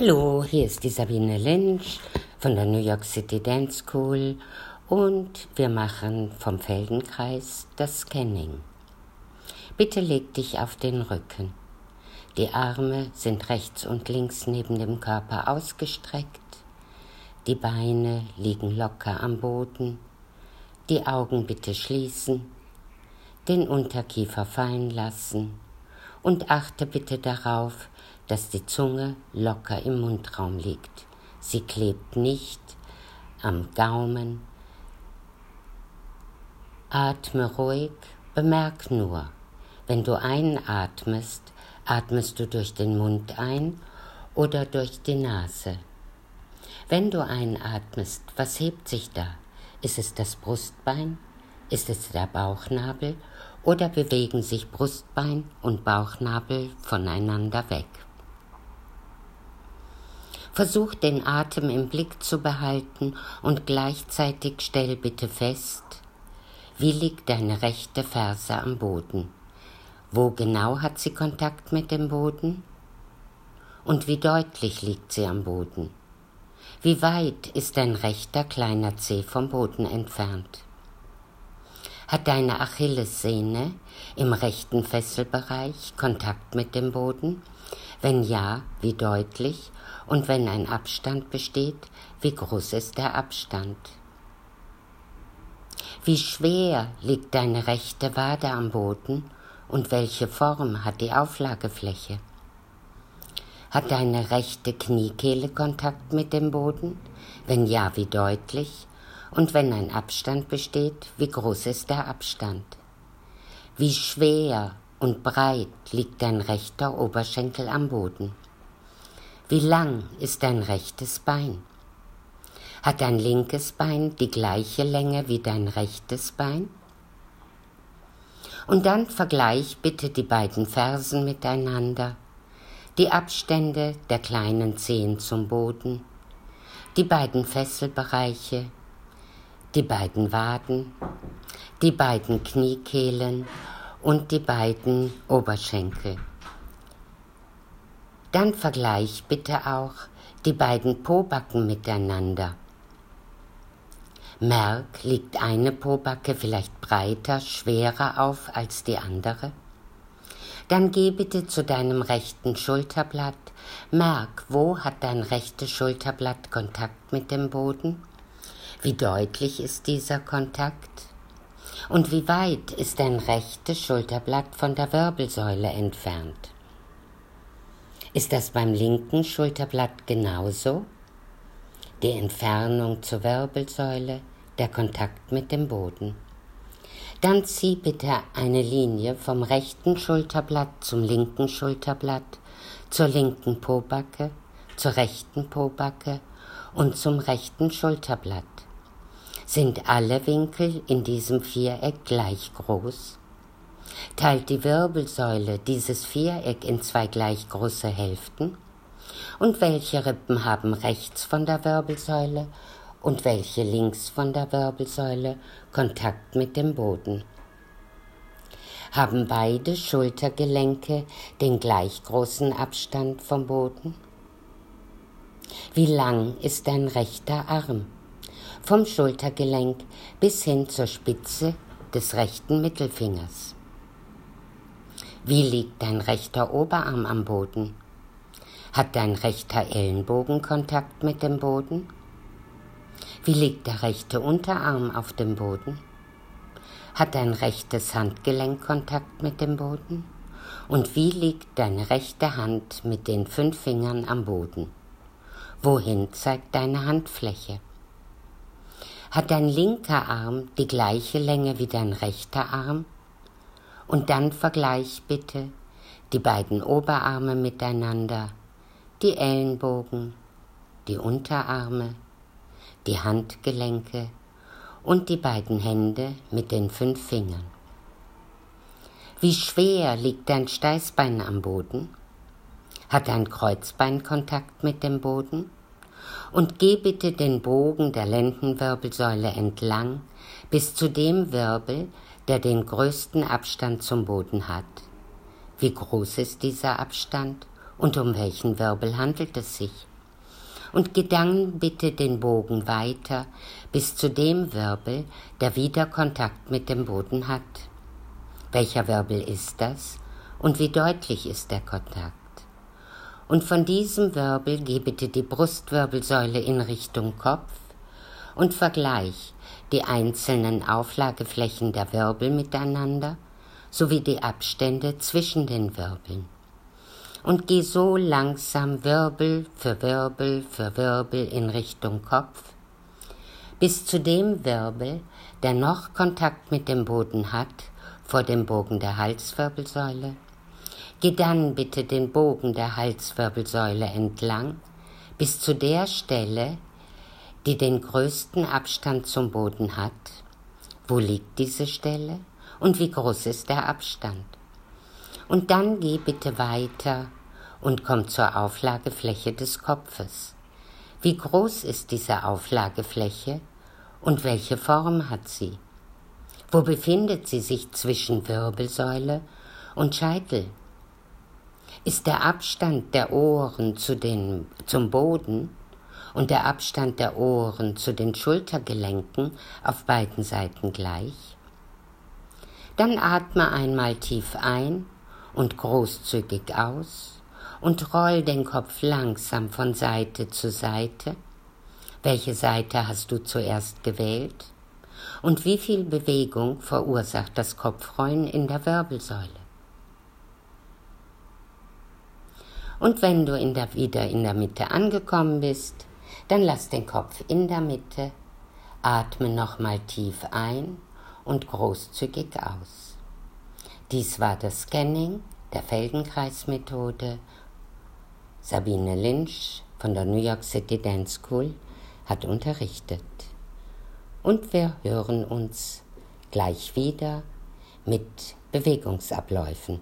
Hallo, hier ist die Sabine Lynch von der New York City Dance School und wir machen vom Feldenkreis das Scanning. Bitte leg dich auf den Rücken. Die Arme sind rechts und links neben dem Körper ausgestreckt. Die Beine liegen locker am Boden. Die Augen bitte schließen. Den Unterkiefer fallen lassen. Und achte bitte darauf, dass die Zunge locker im Mundraum liegt. Sie klebt nicht am Gaumen. Atme ruhig, bemerk nur, wenn du einatmest, atmest du durch den Mund ein oder durch die Nase. Wenn du einatmest, was hebt sich da? Ist es das Brustbein? Ist es der Bauchnabel? Oder bewegen sich Brustbein und Bauchnabel voneinander weg? Versuch den Atem im Blick zu behalten und gleichzeitig stell bitte fest, wie liegt deine rechte Ferse am Boden? Wo genau hat sie Kontakt mit dem Boden? Und wie deutlich liegt sie am Boden? Wie weit ist dein rechter kleiner Zeh vom Boden entfernt? Hat deine Achillessehne im rechten Fesselbereich Kontakt mit dem Boden? Wenn ja, wie deutlich? Und wenn ein Abstand besteht, wie groß ist der Abstand? Wie schwer liegt deine rechte Wade am Boden und welche Form hat die Auflagefläche? Hat deine rechte Kniekehle Kontakt mit dem Boden? Wenn ja, wie deutlich? Und wenn ein Abstand besteht, wie groß ist der Abstand? Wie schwer und breit liegt dein rechter Oberschenkel am Boden? Wie lang ist dein rechtes Bein? Hat dein linkes Bein die gleiche Länge wie dein rechtes Bein? Und dann vergleich bitte die beiden Fersen miteinander, die Abstände der kleinen Zehen zum Boden, die beiden Fesselbereiche, die beiden Waden, die beiden Kniekehlen und die beiden Oberschenkel. Dann vergleich bitte auch die beiden Pobacken miteinander. Merk, liegt eine Pobacke vielleicht breiter, schwerer auf als die andere? Dann geh bitte zu deinem rechten Schulterblatt. Merk, wo hat dein rechtes Schulterblatt Kontakt mit dem Boden? Wie deutlich ist dieser Kontakt? Und wie weit ist dein rechtes Schulterblatt von der Wirbelsäule entfernt? Ist das beim linken Schulterblatt genauso? Die Entfernung zur Wirbelsäule, der Kontakt mit dem Boden. Dann zieh bitte eine Linie vom rechten Schulterblatt zum linken Schulterblatt, zur linken Pobacke, zur rechten Pobacke und zum rechten Schulterblatt. Sind alle Winkel in diesem Viereck gleich groß? teilt die Wirbelsäule dieses Viereck in zwei gleich große Hälften? Und welche Rippen haben rechts von der Wirbelsäule und welche links von der Wirbelsäule Kontakt mit dem Boden? Haben beide Schultergelenke den gleich großen Abstand vom Boden? Wie lang ist dein rechter Arm? Vom Schultergelenk bis hin zur Spitze des rechten Mittelfingers. Wie liegt dein rechter Oberarm am Boden? Hat dein rechter Ellenbogen Kontakt mit dem Boden? Wie liegt der rechte Unterarm auf dem Boden? Hat dein rechtes Handgelenk Kontakt mit dem Boden? Und wie liegt deine rechte Hand mit den fünf Fingern am Boden? Wohin zeigt deine Handfläche? Hat dein linker Arm die gleiche Länge wie dein rechter Arm? Und dann vergleich bitte die beiden Oberarme miteinander, die Ellenbogen, die Unterarme, die Handgelenke und die beiden Hände mit den fünf Fingern. Wie schwer liegt dein Steißbein am Boden? Hat dein Kreuzbein Kontakt mit dem Boden? Und geh bitte den Bogen der Lendenwirbelsäule entlang bis zu dem Wirbel, der den größten Abstand zum Boden hat. Wie groß ist dieser Abstand Und um welchen Wirbel handelt es sich? Und geh dann bitte den Bogen weiter bis zu dem Wirbel, der wieder Kontakt mit dem Boden hat. Welcher Wirbel ist das und wie deutlich ist der Kontakt? Und von diesem Wirbel geh bitte die Brustwirbelsäule in Richtung Kopf und vergleich die einzelnen Auflageflächen der Wirbel miteinander sowie die Abstände zwischen den Wirbeln. Und geh so langsam Wirbel für Wirbel für Wirbel in Richtung Kopf, bis zu dem Wirbel, der noch Kontakt mit dem Boden hat, vor dem Bogen der Halswirbelsäule. Geh dann bitte den Bogen der Halswirbelsäule entlang, bis zu der Stelle, die den größten Abstand zum Boden hat. Wo liegt diese Stelle? und wie groß ist der Abstand. Und dann geh bitte weiter und komm zur Auflagefläche des Kopfes. Wie groß ist diese Auflagefläche und welche Form hat sie? Wo befindet sie sich zwischen Wirbelsäule und Scheitel? Ist der Abstand der Ohren zu den, zum Boden und der Abstand der Ohren zu den Schultergelenken auf beiden Seiten gleich? Dann atme einmal tief ein und großzügig aus und roll den Kopf langsam von Seite zu Seite. Welche Seite hast du zuerst gewählt? Und wie viel Bewegung verursacht das Kopfrollen in der Wirbelsäule? Und wenn du in der, wieder in der Mitte angekommen bist, dann lass den Kopf in der Mitte, atme nochmal tief ein und großzügig aus. Dies war das Scanning der Feldenkreismethode. Sabine Lynch von der New York City Dance School hat unterrichtet. Und wir hören uns gleich wieder mit Bewegungsabläufen.